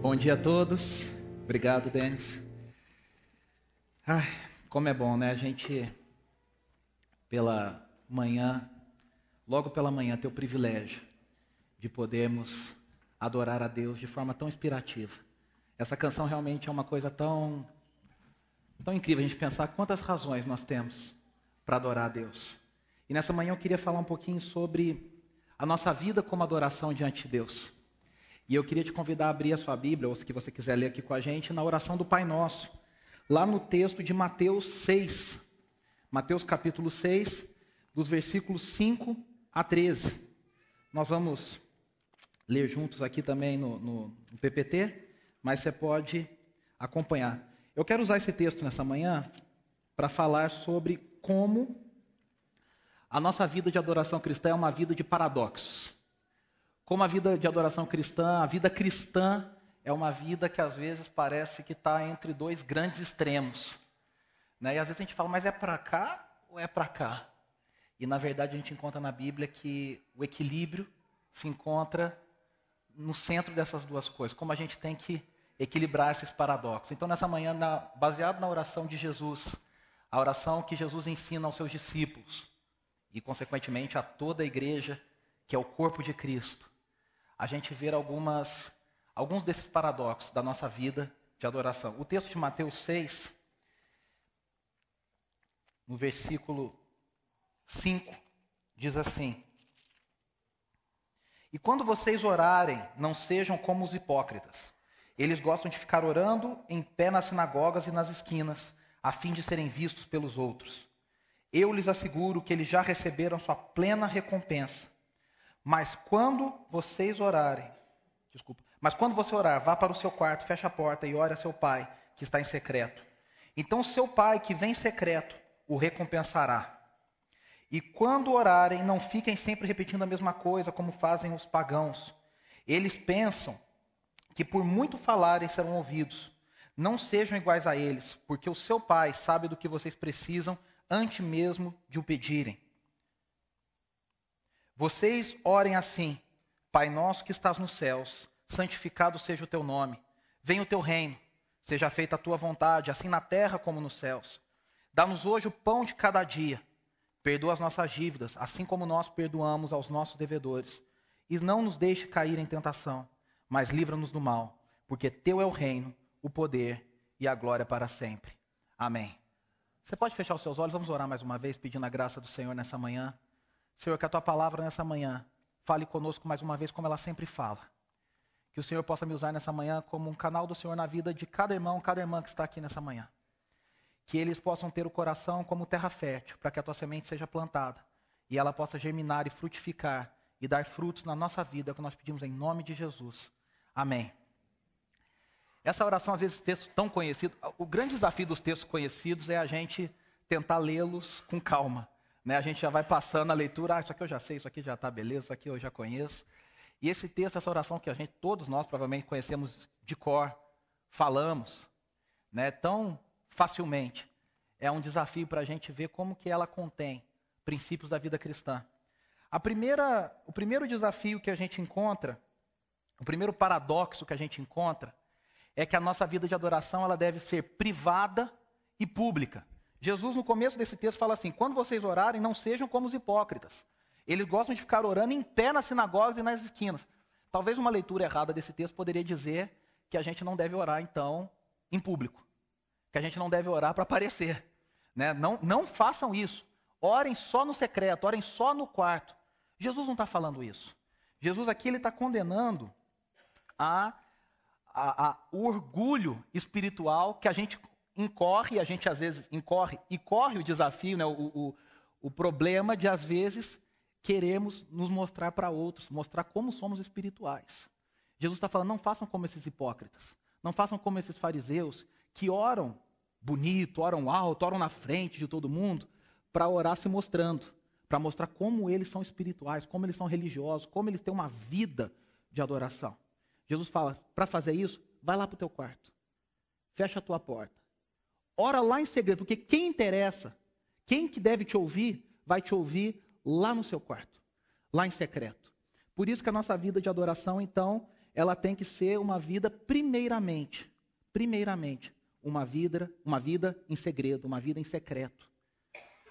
Bom dia a todos. Obrigado, Denis. Ai, como é bom, né? A gente, pela manhã, logo pela manhã, ter o privilégio de podermos adorar a Deus de forma tão inspirativa. Essa canção realmente é uma coisa tão, tão incrível a gente pensar quantas razões nós temos para adorar a Deus. E nessa manhã eu queria falar um pouquinho sobre a nossa vida como adoração diante de Deus. E eu queria te convidar a abrir a sua Bíblia, ou se você quiser ler aqui com a gente, na oração do Pai Nosso, lá no texto de Mateus 6. Mateus capítulo 6, dos versículos 5 a 13. Nós vamos ler juntos aqui também no, no, no PPT, mas você pode acompanhar. Eu quero usar esse texto nessa manhã para falar sobre como a nossa vida de adoração cristã é uma vida de paradoxos. Como a vida de adoração cristã, a vida cristã é uma vida que às vezes parece que está entre dois grandes extremos. Né? E às vezes a gente fala, mas é para cá ou é para cá? E na verdade a gente encontra na Bíblia que o equilíbrio se encontra no centro dessas duas coisas. Como a gente tem que equilibrar esses paradoxos. Então nessa manhã, na, baseado na oração de Jesus, a oração que Jesus ensina aos seus discípulos e consequentemente a toda a igreja, que é o corpo de Cristo a gente ver algumas, alguns desses paradoxos da nossa vida de adoração. O texto de Mateus 6, no versículo 5, diz assim: E quando vocês orarem, não sejam como os hipócritas. Eles gostam de ficar orando em pé nas sinagogas e nas esquinas, a fim de serem vistos pelos outros. Eu lhes asseguro que eles já receberam sua plena recompensa. Mas quando vocês orarem, desculpa, mas quando você orar, vá para o seu quarto, feche a porta e ore a seu pai, que está em secreto. Então seu pai, que vem em secreto, o recompensará. E quando orarem, não fiquem sempre repetindo a mesma coisa, como fazem os pagãos. Eles pensam que por muito falarem serão ouvidos. Não sejam iguais a eles, porque o seu pai sabe do que vocês precisam antes mesmo de o pedirem. Vocês orem assim: Pai nosso que estás nos céus, santificado seja o teu nome. Venha o teu reino. Seja feita a tua vontade, assim na terra como nos céus. Dá-nos hoje o pão de cada dia. Perdoa as nossas dívidas, assim como nós perdoamos aos nossos devedores. E não nos deixe cair em tentação, mas livra-nos do mal, porque teu é o reino, o poder e a glória para sempre. Amém. Você pode fechar os seus olhos, vamos orar mais uma vez, pedindo a graça do Senhor nessa manhã. Senhor, que a tua palavra nessa manhã fale conosco mais uma vez, como ela sempre fala. Que o Senhor possa me usar nessa manhã como um canal do Senhor na vida de cada irmão, cada irmã que está aqui nessa manhã. Que eles possam ter o coração como terra fértil, para que a tua semente seja plantada e ela possa germinar e frutificar e dar frutos na nossa vida, que nós pedimos em nome de Jesus. Amém. Essa oração, às vezes, textos tão conhecidos, o grande desafio dos textos conhecidos é a gente tentar lê-los com calma. Né? A gente já vai passando a leitura, ah, isso aqui eu já sei, isso aqui já está beleza, isso aqui eu já conheço. E esse texto, essa oração que a gente, todos nós provavelmente conhecemos de cor, falamos, né, tão facilmente, é um desafio para a gente ver como que ela contém princípios da vida cristã. A primeira, o primeiro desafio que a gente encontra, o primeiro paradoxo que a gente encontra, é que a nossa vida de adoração ela deve ser privada e pública. Jesus, no começo desse texto, fala assim: quando vocês orarem, não sejam como os hipócritas. Eles gostam de ficar orando em pé nas sinagogas e nas esquinas. Talvez uma leitura errada desse texto poderia dizer que a gente não deve orar, então, em público. Que a gente não deve orar para aparecer. Né? Não, não façam isso. Orem só no secreto, orem só no quarto. Jesus não está falando isso. Jesus aqui ele está condenando a, a, a, o orgulho espiritual que a gente incorre, a gente às vezes incorre, e corre o desafio, né, o, o, o problema de às vezes queremos nos mostrar para outros, mostrar como somos espirituais. Jesus está falando, não façam como esses hipócritas, não façam como esses fariseus que oram bonito, oram alto, oram na frente de todo mundo, para orar se mostrando, para mostrar como eles são espirituais, como eles são religiosos, como eles têm uma vida de adoração. Jesus fala, para fazer isso, vai lá para o teu quarto, fecha a tua porta, Ora lá em segredo, porque quem interessa, quem que deve te ouvir, vai te ouvir lá no seu quarto, lá em secreto. Por isso que a nossa vida de adoração, então, ela tem que ser uma vida primeiramente, primeiramente, uma vida, uma vida em segredo, uma vida em secreto.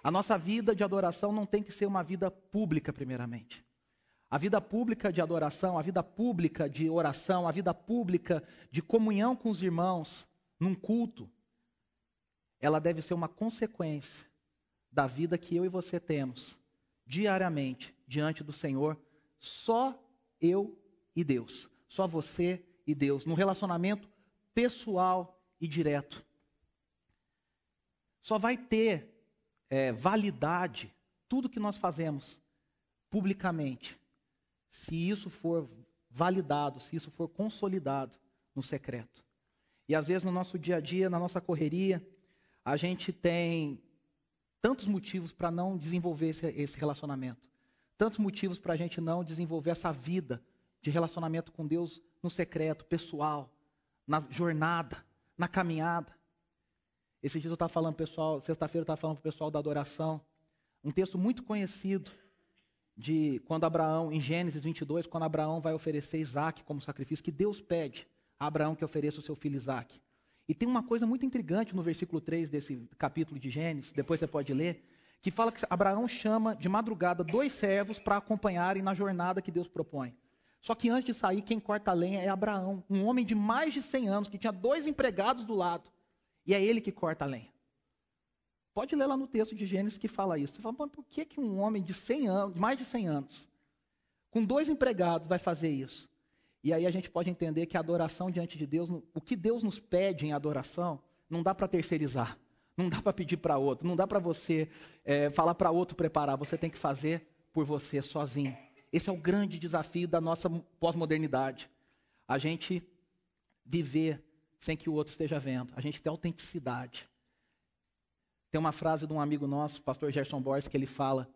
A nossa vida de adoração não tem que ser uma vida pública primeiramente. A vida pública de adoração, a vida pública de oração, a vida pública de comunhão com os irmãos num culto, ela deve ser uma consequência da vida que eu e você temos diariamente diante do Senhor, só eu e Deus, só você e Deus, num relacionamento pessoal e direto. Só vai ter é, validade tudo que nós fazemos publicamente se isso for validado, se isso for consolidado no secreto. E às vezes no nosso dia a dia, na nossa correria, a gente tem tantos motivos para não desenvolver esse, esse relacionamento, tantos motivos para a gente não desenvolver essa vida de relacionamento com Deus no secreto, pessoal, na jornada, na caminhada. Esse dia eu estava falando, pessoal, sexta-feira eu estava falando para o pessoal da adoração, um texto muito conhecido de quando Abraão, em Gênesis 22, quando Abraão vai oferecer Isaac como sacrifício, que Deus pede a Abraão que ofereça o seu filho Isaac. E tem uma coisa muito intrigante no versículo 3 desse capítulo de Gênesis, depois você pode ler, que fala que Abraão chama de madrugada dois servos para acompanharem na jornada que Deus propõe. Só que antes de sair, quem corta a lenha é Abraão, um homem de mais de 100 anos, que tinha dois empregados do lado. E é ele que corta a lenha. Pode ler lá no texto de Gênesis que fala isso. Você fala, mas por que, que um homem de 100 anos, mais de 100 anos, com dois empregados, vai fazer isso? E aí a gente pode entender que a adoração diante de Deus, o que Deus nos pede em adoração, não dá para terceirizar, não dá para pedir para outro, não dá para você é, falar para outro preparar, você tem que fazer por você sozinho. Esse é o grande desafio da nossa pós-modernidade. A gente viver sem que o outro esteja vendo, a gente ter autenticidade. Tem uma frase de um amigo nosso, pastor Gerson Borges, que ele fala: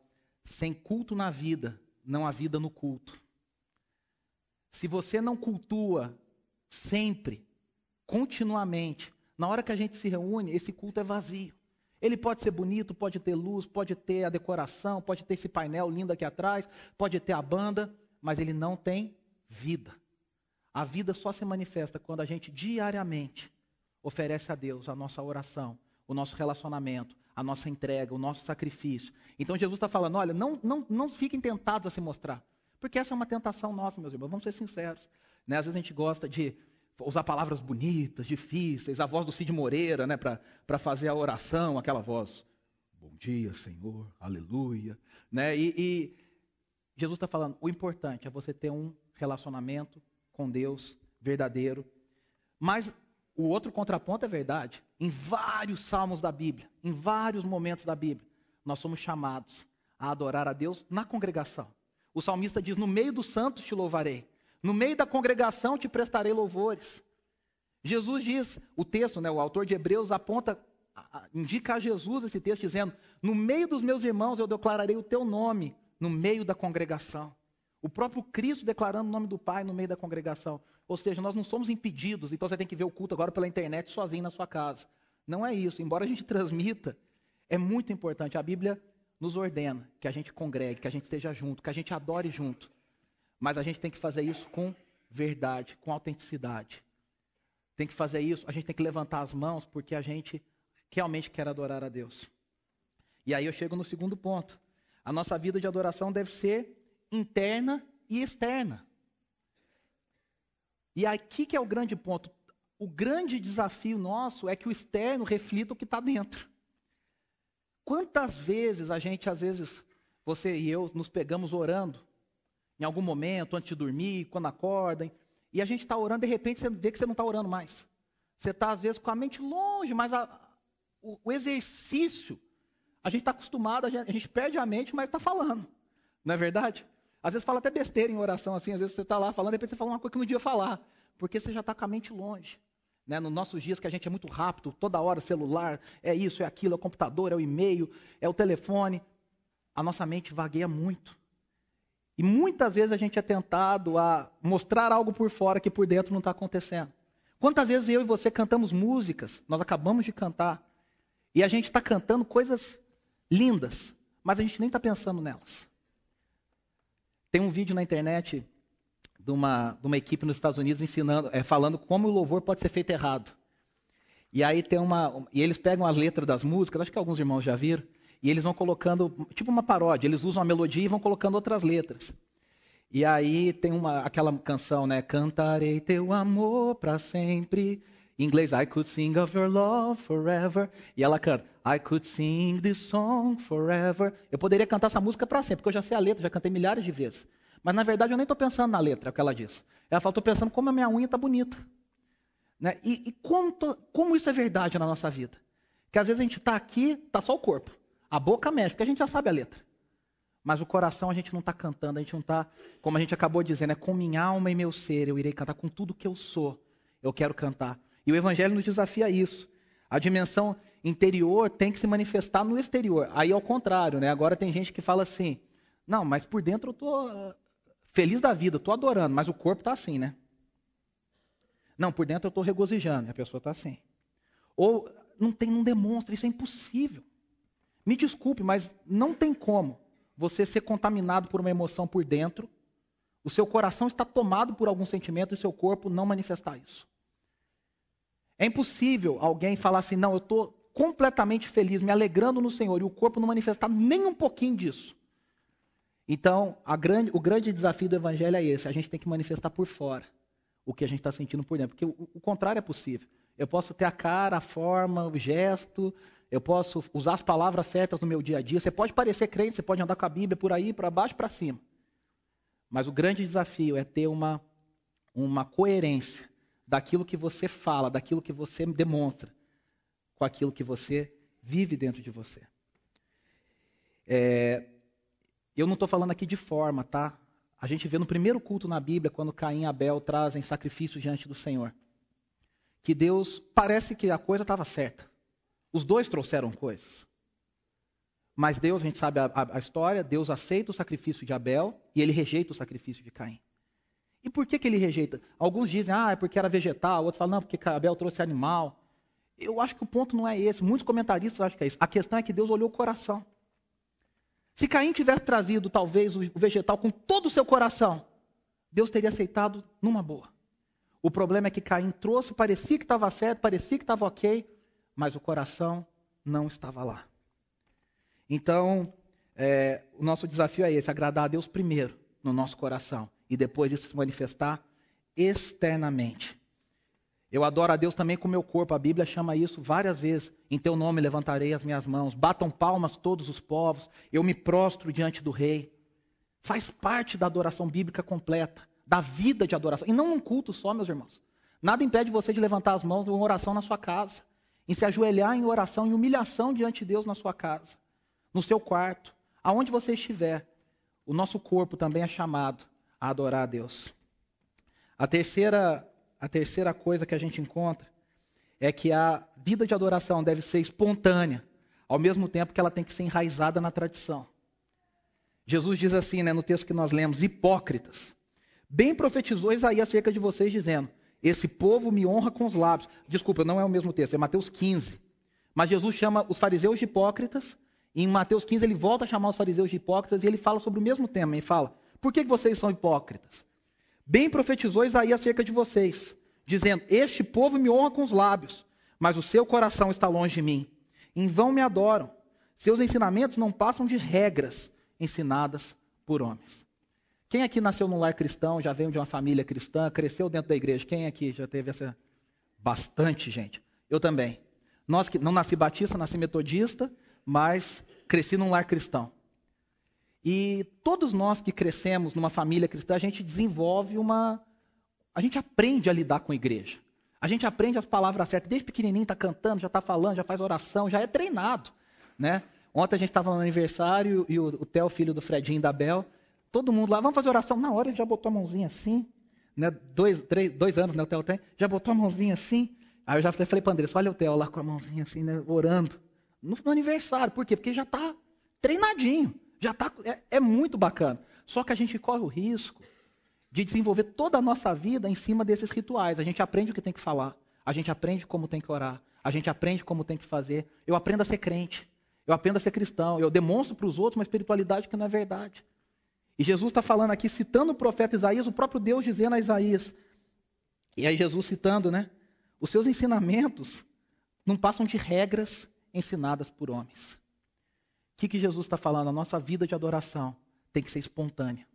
sem culto na vida, não há vida no culto. Se você não cultua sempre, continuamente, na hora que a gente se reúne, esse culto é vazio. Ele pode ser bonito, pode ter luz, pode ter a decoração, pode ter esse painel lindo aqui atrás, pode ter a banda, mas ele não tem vida. A vida só se manifesta quando a gente diariamente oferece a Deus a nossa oração, o nosso relacionamento, a nossa entrega, o nosso sacrifício. Então Jesus está falando: olha, não, não, não fiquem tentados a se mostrar. Porque essa é uma tentação nossa, meus irmãos, vamos ser sinceros. Né? Às vezes a gente gosta de usar palavras bonitas, difíceis, a voz do Cid Moreira, né, para fazer a oração, aquela voz. Bom dia, Senhor, aleluia. Né? E, e Jesus está falando: o importante é você ter um relacionamento com Deus verdadeiro. Mas o outro contraponto é verdade. Em vários salmos da Bíblia, em vários momentos da Bíblia, nós somos chamados a adorar a Deus na congregação. O salmista diz: No meio dos santos te louvarei, no meio da congregação te prestarei louvores. Jesus diz, o texto, né, o autor de Hebreus aponta, indica a Jesus esse texto dizendo: No meio dos meus irmãos eu declararei o teu nome, no meio da congregação. O próprio Cristo declarando o nome do Pai no meio da congregação. Ou seja, nós não somos impedidos, então você tem que ver o culto agora pela internet sozinho na sua casa. Não é isso. Embora a gente transmita, é muito importante. A Bíblia nos ordena que a gente congregue, que a gente esteja junto, que a gente adore junto. Mas a gente tem que fazer isso com verdade, com autenticidade. Tem que fazer isso, a gente tem que levantar as mãos porque a gente realmente quer adorar a Deus. E aí eu chego no segundo ponto. A nossa vida de adoração deve ser interna e externa. E aqui que é o grande ponto. O grande desafio nosso é que o externo reflita o que está dentro. Quantas vezes a gente, às vezes, você e eu, nos pegamos orando, em algum momento, antes de dormir, quando acordam, e a gente está orando, de repente você vê que você não está orando mais. Você está, às vezes, com a mente longe, mas a, o, o, exercício, a gente está acostumado, a gente, a gente perde a mente, mas está falando. Não é verdade? Às vezes fala até besteira em oração, assim, às vezes você está lá falando, de repente você fala uma coisa que não devia falar, porque você já está com a mente longe. Né? Nos nossos dias que a gente é muito rápido, toda hora celular, é isso, é aquilo, é o computador, é o e-mail, é o telefone, a nossa mente vagueia muito. E muitas vezes a gente é tentado a mostrar algo por fora que por dentro não está acontecendo. Quantas vezes eu e você cantamos músicas, nós acabamos de cantar, e a gente está cantando coisas lindas, mas a gente nem está pensando nelas. Tem um vídeo na internet de uma, de uma equipe nos Estados Unidos ensinando, é, falando como o louvor pode ser feito errado. E aí tem uma. E eles pegam as letras das músicas, acho que alguns irmãos já viram, e eles vão colocando, tipo uma paródia, eles usam a melodia e vão colocando outras letras. E aí tem uma, aquela canção, né? Cantarei teu amor para sempre. Em inglês, I could sing of your love forever. E ela canta, I could sing this song forever. Eu poderia cantar essa música para sempre, porque eu já sei a letra, já cantei milhares de vezes. Mas na verdade eu nem estou pensando na letra, é o que ela diz. Ela fala, estou pensando como a minha unha está bonita. Né? E, e como, tô, como, isso é verdade na nossa vida? Que às vezes a gente está aqui, está só o corpo. A boca mexe, porque a gente já sabe a letra. Mas o coração a gente não está cantando, a gente não está, como a gente acabou dizendo, é com minha alma e meu ser, eu irei cantar com tudo que eu sou. Eu quero cantar. E o Evangelho nos desafia a isso. A dimensão interior tem que se manifestar no exterior. Aí ao contrário, né? Agora tem gente que fala assim: não, mas por dentro eu estou feliz da vida, estou adorando, mas o corpo está assim, né? Não, por dentro eu estou regozijando, a pessoa está assim. Ou não tem, não demonstra, isso é impossível. Me desculpe, mas não tem como você ser contaminado por uma emoção por dentro, o seu coração está tomado por algum sentimento e o seu corpo não manifestar isso. É impossível alguém falar assim, não, eu estou completamente feliz, me alegrando no Senhor, e o corpo não manifestar nem um pouquinho disso. Então, grande, o grande desafio do Evangelho é esse: a gente tem que manifestar por fora o que a gente está sentindo por dentro, porque o, o contrário é possível. Eu posso ter a cara, a forma, o gesto, eu posso usar as palavras certas no meu dia a dia. Você pode parecer crente, você pode andar com a Bíblia por aí, para baixo, para cima. Mas o grande desafio é ter uma, uma coerência daquilo que você fala, daquilo que você demonstra, com aquilo que você vive dentro de você. É, eu não estou falando aqui de forma, tá? A gente vê no primeiro culto na Bíblia, quando Caim e Abel trazem sacrifício diante do Senhor, que Deus, parece que a coisa estava certa. Os dois trouxeram coisas. Mas Deus, a gente sabe a, a, história, Deus aceita o sacrifício de Abel e ele rejeita o sacrifício de Caim. E por que, que ele rejeita? Alguns dizem, ah, é porque era vegetal, outros falam, não, porque Abel trouxe animal. Eu acho que o ponto não é esse. Muitos comentaristas acham que é isso. A questão é que Deus olhou o coração. Se Caim tivesse trazido talvez o vegetal com todo o seu coração, Deus teria aceitado numa boa. O problema é que Caim trouxe, parecia que estava certo, parecia que estava ok, mas o coração não estava lá. Então, é, o nosso desafio é esse: agradar a Deus primeiro no nosso coração e depois isso se manifestar externamente. Eu adoro a Deus também com o meu corpo. A Bíblia chama isso várias vezes. Em teu nome levantarei as minhas mãos. Batam palmas todos os povos. Eu me prostro diante do rei. Faz parte da adoração bíblica completa, da vida de adoração. E não um culto só, meus irmãos. Nada impede você de levantar as mãos em oração na sua casa, em se ajoelhar em oração, em humilhação diante de Deus na sua casa, no seu quarto, aonde você estiver. O nosso corpo também é chamado a adorar a Deus. A terceira a terceira coisa que a gente encontra é que a vida de adoração deve ser espontânea, ao mesmo tempo que ela tem que ser enraizada na tradição. Jesus diz assim, né, no texto que nós lemos, hipócritas. Bem profetizou Isaías acerca de vocês, dizendo: Esse povo me honra com os lábios. Desculpa, não é o mesmo texto, é Mateus 15. Mas Jesus chama os fariseus de hipócritas, e em Mateus 15 ele volta a chamar os fariseus de hipócritas, e ele fala sobre o mesmo tema. Ele fala: Por que vocês são hipócritas? Bem profetizou Isaías acerca de vocês, dizendo: Este povo me honra com os lábios, mas o seu coração está longe de mim. Em vão me adoram. Seus ensinamentos não passam de regras ensinadas por homens. Quem aqui nasceu num lar cristão, já veio de uma família cristã, cresceu dentro da igreja? Quem aqui já teve essa. Bastante gente. Eu também. Nós que não nasci batista, nasci metodista, mas cresci num lar cristão. E todos nós que crescemos numa família cristã, a gente desenvolve uma. A gente aprende a lidar com a igreja. A gente aprende as palavras certas. Desde pequenininho está cantando, já está falando, já faz oração, já é treinado. Né? Ontem a gente estava no aniversário e o, o Theo, filho do Fredinho e da Bel, todo mundo lá, vamos fazer oração. Na hora ele já botou a mãozinha assim. Né? Dois, três, dois anos né, o Theo tem. Já botou a mãozinha assim. Aí eu já falei para Andressa, olha o Theo lá com a mãozinha assim, né, orando. No, no aniversário. Por quê? Porque já está treinadinho. Já tá, é, é muito bacana. Só que a gente corre o risco de desenvolver toda a nossa vida em cima desses rituais. A gente aprende o que tem que falar, a gente aprende como tem que orar, a gente aprende como tem que fazer. Eu aprendo a ser crente, eu aprendo a ser cristão, eu demonstro para os outros uma espiritualidade que não é verdade. E Jesus está falando aqui, citando o profeta Isaías, o próprio Deus dizendo a Isaías. E aí Jesus citando, né? Os seus ensinamentos não passam de regras ensinadas por homens. Que, que Jesus está falando? A nossa vida de adoração tem que ser espontânea.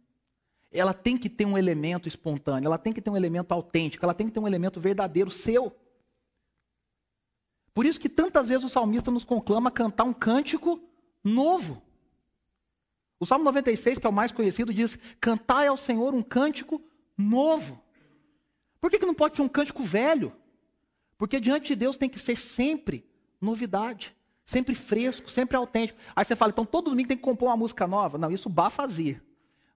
Ela tem que ter um elemento espontâneo, ela tem que ter um elemento autêntico, ela tem que ter um elemento verdadeiro seu. Por isso que tantas vezes o salmista nos conclama a cantar um cântico novo. O Salmo 96, que é o mais conhecido, diz: Cantai ao Senhor um cântico novo. Por que, que não pode ser um cântico velho? Porque diante de Deus tem que ser sempre novidade, sempre fresco, sempre autêntico. Aí você fala, então todo domingo tem que compor uma música nova? Não, isso Bá fazia.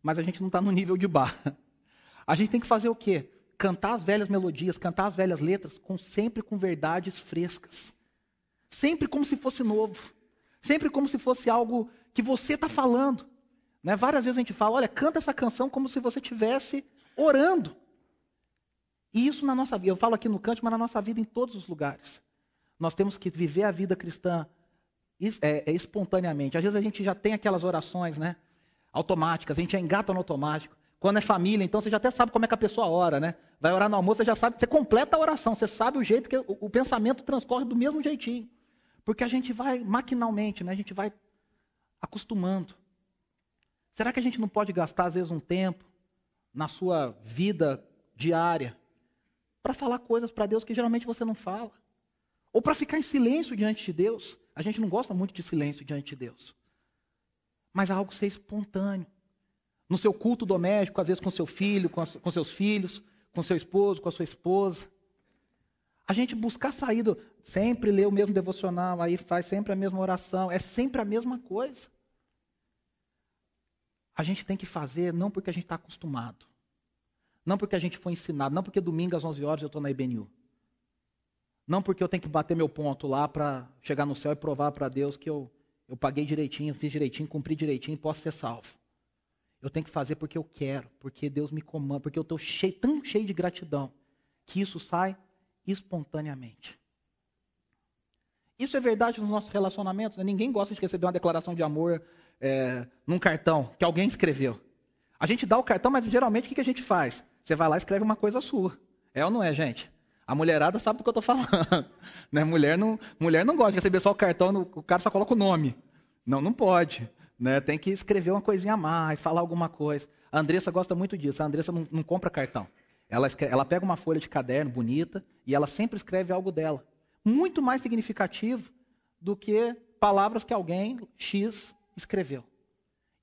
Mas a gente não está no nível de Bá. A gente tem que fazer o quê? Cantar as velhas melodias, cantar as velhas letras, com, sempre com verdades frescas. Sempre como se fosse novo. Sempre como se fosse algo que você está falando. Né? Várias vezes a gente fala, olha, canta essa canção como se você estivesse orando. E isso na nossa vida, eu falo aqui no canto, mas na nossa vida em todos os lugares. Nós temos que viver a vida cristã é, é, espontaneamente. Às vezes a gente já tem aquelas orações, né? Automáticas, a gente já engata no automático. Quando é família, então você já até sabe como é que a pessoa ora, né? Vai orar no almoço, você já sabe, você completa a oração, você sabe o jeito que o, o pensamento transcorre do mesmo jeitinho. Porque a gente vai maquinalmente, né? A gente vai acostumando. Será que a gente não pode gastar, às vezes, um tempo na sua vida diária para falar coisas para Deus que geralmente você não fala. Ou para ficar em silêncio diante de Deus. A gente não gosta muito de silêncio diante de Deus. Mas algo ser espontâneo. No seu culto doméstico, às vezes com seu filho, com, com seus filhos, com seu esposo, com a sua esposa. A gente buscar saída, sempre lê o mesmo devocional, aí faz sempre a mesma oração, é sempre a mesma coisa. A gente tem que fazer não porque a gente está acostumado, não porque a gente foi ensinado, não porque domingo às 11 horas eu estou na IBNU. Não porque eu tenho que bater meu ponto lá para chegar no céu e provar para Deus que eu, eu paguei direitinho, fiz direitinho, cumpri direitinho e posso ser salvo. Eu tenho que fazer porque eu quero, porque Deus me comanda, porque eu estou cheio, tão cheio de gratidão que isso sai espontaneamente. Isso é verdade nos nossos relacionamentos. Né? Ninguém gosta de receber uma declaração de amor é, num cartão que alguém escreveu. A gente dá o cartão, mas geralmente o que, a gente faz? Você vai lá e escreve uma coisa sua. É ou não é, gente? A mulherada sabe do que eu estou falando. Né? Mulher, não, mulher não gosta de receber só o cartão, o cara só coloca o nome. Não, não pode. Né? Tem que escrever uma coisinha a mais, falar alguma coisa. A Andressa gosta muito disso. A Andressa não, não compra cartão. Ela, escreve, ela pega uma folha de caderno bonita e ela sempre escreve algo dela. Muito mais significativo do que palavras que alguém X escreveu.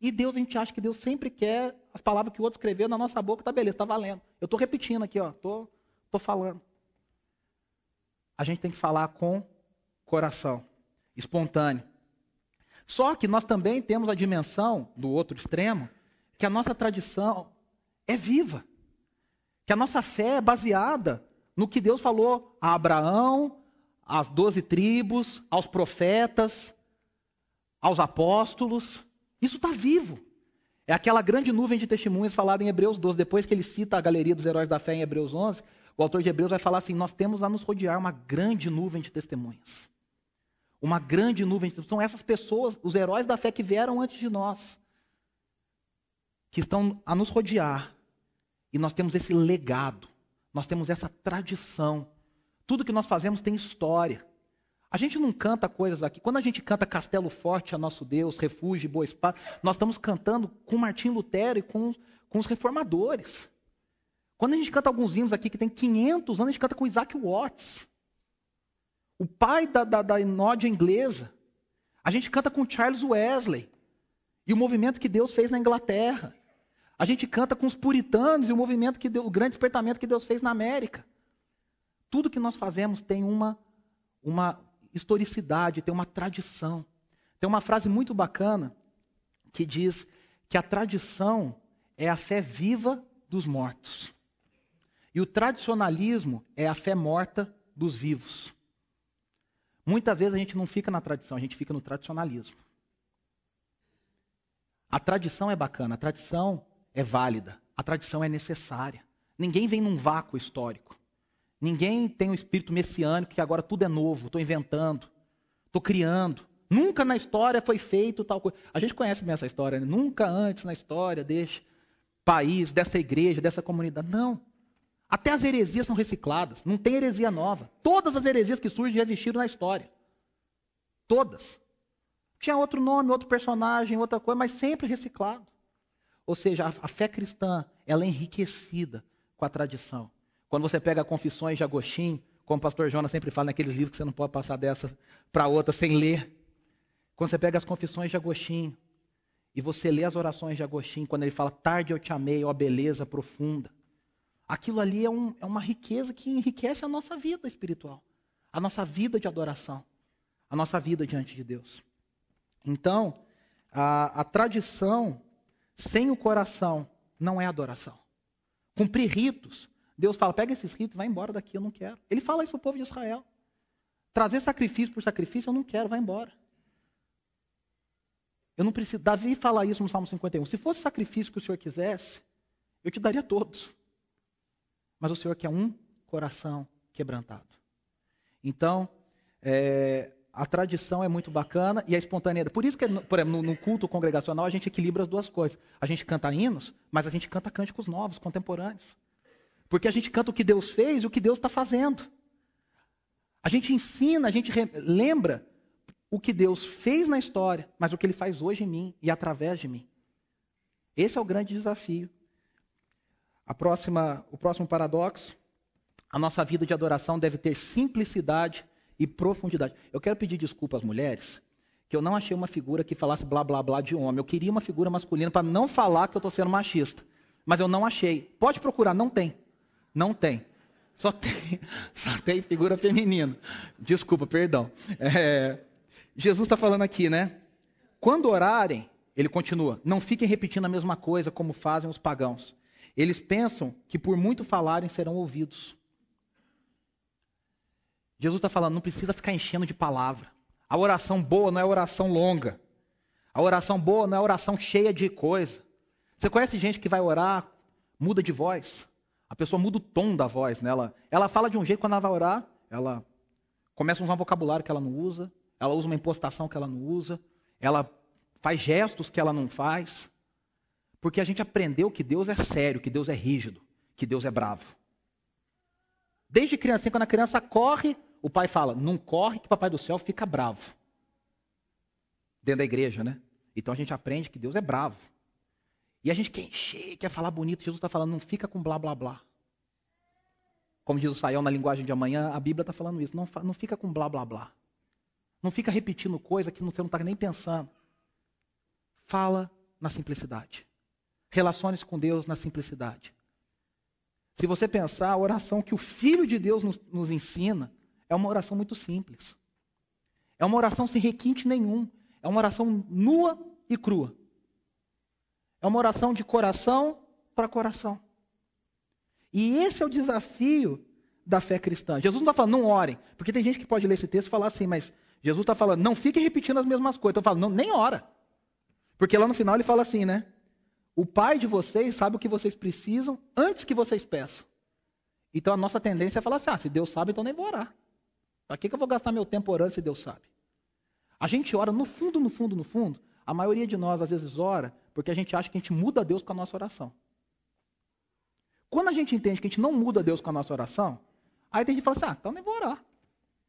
E Deus, a gente acha que Deus sempre quer as palavras que o outro escreveu na nossa boca, tá beleza, tá valendo. Eu estou repetindo aqui, ó, tô, tô falando. A gente tem que falar com coração, espontâneo. Só que nós também temos a dimensão do outro extremo, que a nossa tradição é viva. Que a nossa fé é baseada no que Deus falou a Abraão, às doze tribos, aos profetas, aos apóstolos. Isso está vivo. É aquela grande nuvem de testemunhas falada em Hebreus 12. Depois que ele cita a galeria dos heróis da fé em Hebreus 11, o autor de Hebreus vai falar assim: Nós temos a nos rodear uma grande nuvem de testemunhas. Uma grande nuvem de testemunhas. São essas pessoas, os heróis da fé que vieram antes de nós, que estão a nos rodear. E nós temos esse legado, nós temos essa tradição. Tudo que nós fazemos tem história. A gente não canta coisas aqui. Quando a gente canta Castelo Forte a nosso Deus, Refúgio Boa Espada, nós estamos cantando com Martim Lutero e com, com os reformadores. Quando a gente canta alguns hinos aqui que tem 500 anos, a gente canta com Isaac Watts, o pai da, da, da inódia inglesa. A gente canta com Charles Wesley e o movimento que Deus fez na Inglaterra. A gente canta com os puritanos e o movimento que o grande despertamento que Deus fez na América. Tudo que nós fazemos tem uma, uma historicidade, tem uma tradição. Tem uma frase muito bacana que diz que a tradição é a fé viva dos mortos. E o tradicionalismo é a fé morta dos vivos. Muitas vezes a gente não fica na tradição, a gente fica no tradicionalismo. A tradição é bacana, a tradição é válida, a tradição é necessária. Ninguém vem num vácuo histórico. Ninguém tem um espírito messiânico que agora tudo é novo, estou inventando, estou criando, Nunca na história foi feito tal coisa. A gente conhece bem essa história, né? Nunca antes na história deste país, dessa igreja, dessa comunidade. Não. Até as heresias são recicladas. Não tem heresia nova. Todas as heresias que surgem já existiram na história. Todas. Tinha outro nome, outro personagem, outra coisa, mas sempre reciclado. Ou seja, a, fé cristã, ela é enriquecida com a tradição. Quando você pega Confissões de Agostinho, como o pastor Jonas sempre fala naqueles livros que você não pode passar dessa para outra sem ler. Quando você pega as Confissões de Agostinho e você lê as orações de Agostinho, quando ele fala, tarde eu te amei, ó beleza profunda. Aquilo ali é, um, é uma riqueza que enriquece a nossa vida espiritual, a nossa vida de adoração, a nossa vida diante de Deus. Então, a, a tradição sem o coração não é adoração. Cumprir ritos. Deus fala: pega esses ritos, vai embora daqui, eu não quero. Ele fala isso para o povo de Israel. Trazer sacrifício por sacrifício, eu não quero, vai embora. Eu não preciso. Davi fala isso no Salmo 51. Se fosse sacrifício que o Senhor quisesse, eu te daria todos. Mas o Senhor quer um coração quebrantado. Então, é, a tradição é muito bacana e a espontaneidade. Por isso que, por exemplo, no, culto congregacional a gente equilibra as duas coisas. A gente canta hinos, mas a gente canta cânticos novos, contemporâneos. Porque a gente canta o que Deus fez e o que Deus está fazendo. A gente ensina, a gente lembra o que Deus fez na história, mas o que Ele faz hoje em mim e através de mim. Esse é o grande desafio. A próxima, o próximo paradoxo, a nossa vida de adoração deve ter simplicidade e profundidade. Eu quero pedir desculpa às mulheres, que eu não achei uma figura que falasse blá blá blá de homem. Eu queria uma figura masculina para não falar que eu estou sendo machista. Mas eu não achei. Pode procurar, não tem. Não tem. Só tem, só tem figura feminina. Desculpa, perdão. É, Jesus está falando aqui, né? Quando orarem, ele continua, não fiquem repetindo a mesma coisa como fazem os pagãos. Eles pensam que por muito falarem serão ouvidos. Jesus está falando, não precisa ficar enchendo de palavra. A oração boa não é oração longa. A oração boa não é oração cheia de coisa. Você conhece gente que vai orar, muda de voz? A pessoa muda o tom da voz nela. Ela fala de um jeito quando ela vai orar, ela começa a usar um vocabulário que ela não usa, ela usa uma impostação que ela não usa, ela faz gestos que ela não faz. Porque a gente aprendeu que Deus é sério, que Deus é rígido, que Deus é bravo. Desde criança, quando a criança corre, o pai fala: não corre que o papai do céu fica bravo. Dentro da igreja, né? Então a gente aprende que Deus é bravo. E a gente quer encher, quer falar bonito. Jesus está falando: não fica com blá blá blá. Como o Saião na linguagem de amanhã, a Bíblia está falando isso. Não, não fica com blá blá blá. Não fica repetindo coisa que você não está nem pensando. Fala na simplicidade. Relacione-se com Deus na simplicidade. Se você pensar, a oração que o Filho de Deus nos, nos ensina é uma oração muito simples. É uma oração sem requinte nenhum. É uma oração nua e crua. É uma oração de coração para coração. E esse é o desafio da fé cristã. Jesus não está falando, não orem. Porque tem gente que pode ler esse texto e falar assim, mas Jesus está falando, não fiquem repetindo as mesmas coisas. Então eu falo, não, nem ora. Porque lá no final ele fala assim, né? O Pai de vocês sabe o que vocês precisam antes que vocês peçam. Então a nossa tendência é falar assim: ah, se Deus sabe, então nem vou orar. Para que, que eu vou gastar meu tempo orando se Deus sabe? A gente ora no fundo, no fundo, no fundo. A maioria de nós às vezes ora porque a gente acha que a gente muda Deus com a nossa oração. Quando a gente entende que a gente não muda Deus com a nossa oração, aí tem gente que fala assim: ah, então nem vou orar.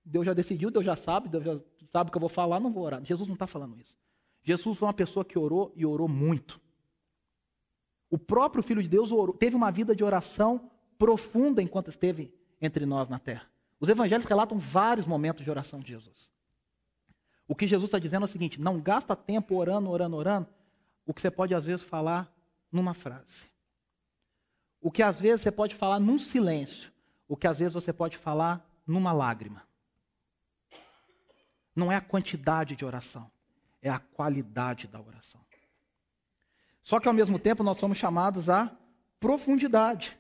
Deus já decidiu, Deus já sabe, Deus já sabe o que eu vou falar, não vou orar. Jesus não está falando isso. Jesus foi uma pessoa que orou e orou muito. O próprio Filho de Deus orou, teve uma vida de oração profunda enquanto esteve entre nós na terra. Os evangelhos relatam vários momentos de oração de Jesus. O que Jesus está dizendo é o seguinte: não gasta tempo orando, orando, orando, o que você pode às vezes falar numa frase. O que às vezes você pode falar num silêncio. O que às vezes você pode falar numa lágrima. Não é a quantidade de oração, é a qualidade da oração. Só que ao mesmo tempo nós somos chamados à profundidade.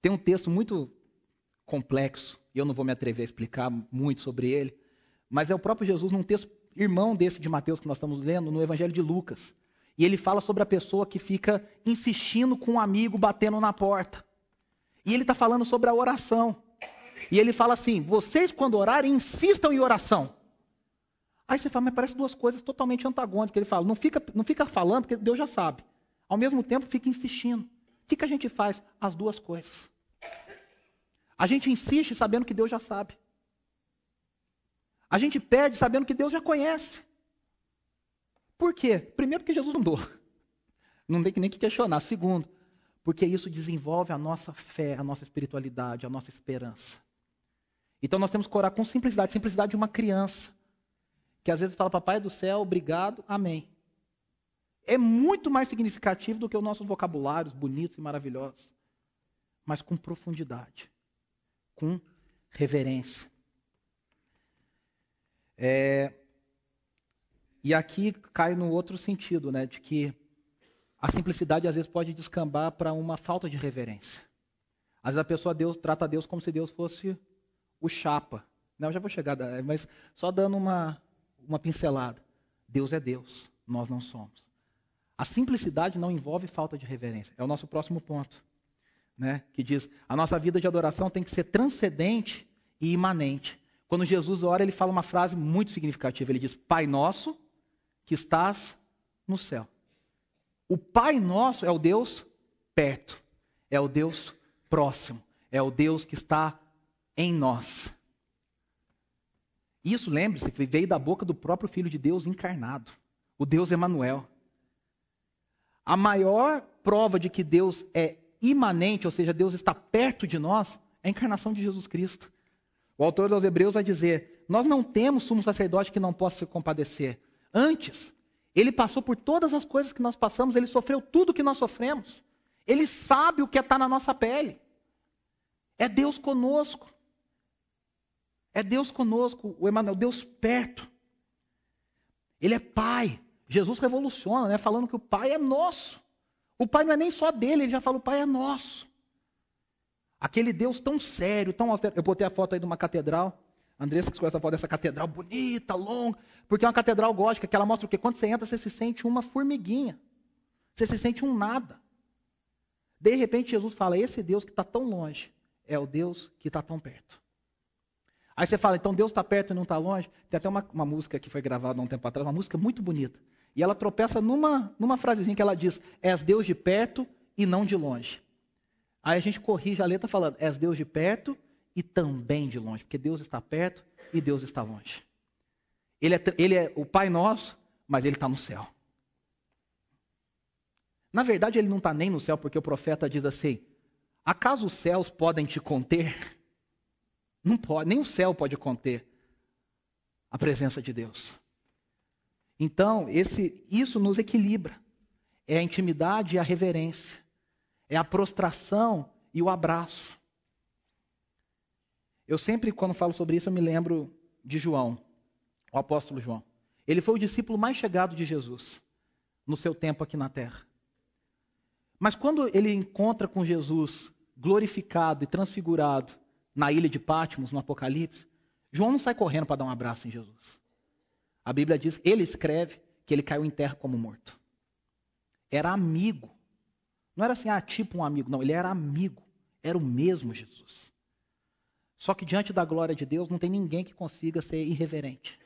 Tem um texto muito complexo, e eu não vou me atrever a explicar muito sobre ele, mas é o próprio Jesus num texto irmão desse de Mateus que nós estamos lendo, no Evangelho de Lucas. E ele fala sobre a pessoa que fica insistindo com um amigo batendo na porta. E ele está falando sobre a oração. E ele fala assim: vocês, quando orarem, insistam em oração. Aí você fala, mas parece duas coisas totalmente antagônicas. Ele fala, não fica, não fica falando, porque Deus já sabe. Ao mesmo tempo, fica insistindo. O que, que a gente faz? As duas coisas. A gente insiste sabendo que Deus já sabe. A gente pede sabendo que Deus já conhece. Por quê? Primeiro, porque Jesus mandou. Não tem nem que questionar. Segundo, porque isso desenvolve a nossa fé, a nossa espiritualidade, a nossa esperança. Então nós temos que orar com simplicidade simplicidade de uma criança. Que às vezes fala, Papai do céu, obrigado, amém. É muito mais significativo do que os nossos vocabulários bonitos e maravilhosos. Mas com profundidade, com reverência. É, e aqui cai no outro sentido, né, de que a simplicidade às vezes pode descambar para uma falta de reverência. Às vezes a pessoa Deus, trata Deus como se Deus fosse o chapa. Não, já vou chegar, mas só dando uma, uma pincelada. Deus é Deus, nós não somos. A simplicidade não envolve falta de reverência. É o nosso próximo ponto. Né? Que diz: a nossa vida de adoração tem que ser transcendente e imanente. Quando Jesus ora, ele fala uma frase muito significativa. Ele diz: Pai nosso que estás no céu. O Pai nosso é o Deus perto, é o Deus próximo, é o Deus que está em nós. Isso, lembre-se, veio da boca do próprio Filho de Deus encarnado, o Deus Emanuel. A maior prova de que Deus é imanente, ou seja, Deus está perto de nós, é a encarnação de Jesus Cristo. O autor dos Hebreus vai dizer: Nós não temos sumo sacerdote que não possa se compadecer. Antes, ele passou por todas as coisas que nós passamos, ele sofreu tudo que nós sofremos. Ele sabe o que estar na nossa pele. É Deus conosco. É Deus conosco, o Emmanuel, Deus perto. Ele é Pai. Jesus revoluciona, né? Falando que o Pai é nosso. O Pai não é nem só dele, ele já fala: o Pai é nosso. Aquele Deus tão sério, tão austero. Eu botei a foto aí de uma catedral. Andressa que conhece a foto dessa catedral bonita, longa, porque é uma catedral gótica que ela mostra o quê? Quando você entra, você se sente uma formiguinha. Você se sente um nada. De repente, Jesus fala: esse Deus que está tão longe é o Deus que está tão perto. Aí você fala, então Deus está perto e não está longe? Tem até uma, uma, música que foi gravada há um tempo atrás, uma música muito bonita. E ela tropeça numa, numa frasezinha que ela diz: És Deus de perto e não de longe. Aí a gente corrige a letra falando: És Deus de perto e também de longe, porque Deus está perto e Deus está longe. Ele é, ele é o Pai nosso, mas ele está no céu. Na verdade, ele não está nem no céu, porque o profeta diz assim: Acaso os céus podem te conter? Não pode, nem o céu pode conter a presença de Deus. Então, esse, isso nos equilibra. É a intimidade e a reverência. É a prostração e o abraço. Eu sempre, quando falo sobre isso, eu me lembro de João, o apóstolo João. Ele foi o discípulo mais chegado de Jesus no seu tempo aqui na terra. Mas quando ele encontra com Jesus glorificado e transfigurado na ilha de Pátimos, no Apocalipse, João não sai correndo para dar um abraço em Jesus. A Bíblia diz, ele escreve que ele caiu em terra como morto. Era amigo. Não era assim, ah, tipo um amigo. Não, ele era amigo. Era o mesmo Jesus. Só que diante da glória de Deus não tem ninguém que consiga ser irreverente.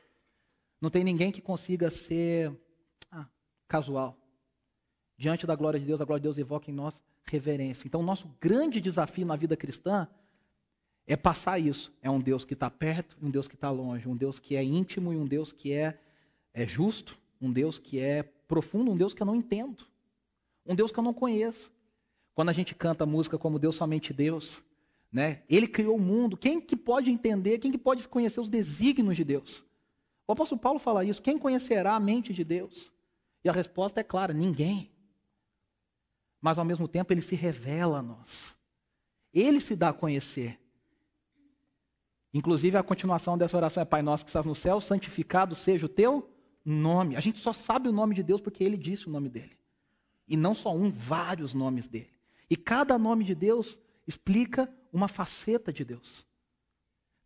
Não tem ninguém que consiga ser ah, casual. Diante da glória de Deus, a glória de Deus evoca em nós reverência. Então, o nosso grande desafio na vida cristã é passar isso. É um Deus que está perto e um Deus que está longe. Um Deus que é íntimo e um Deus que é, é justo. Um Deus que é profundo, um Deus que eu não entendo. Um Deus que eu não conheço. Quando a gente canta música como Deus somente Deus, né? Ele criou o mundo. Quem que pode entender, quem que pode conhecer os desígnios de Deus? O apóstolo Paulo fala isso. Quem conhecerá a mente de Deus? E a resposta é clara: ninguém. Mas ao mesmo tempo ele se revela a nós. Ele se dá a conhecer. Inclusive, a continuação dessa oração é: Pai nosso que estás no céu, santificado seja o teu nome. A gente só sabe o nome de Deus porque ele disse o nome dele. E não só um, vários nomes dele. E cada nome de Deus explica uma faceta de Deus.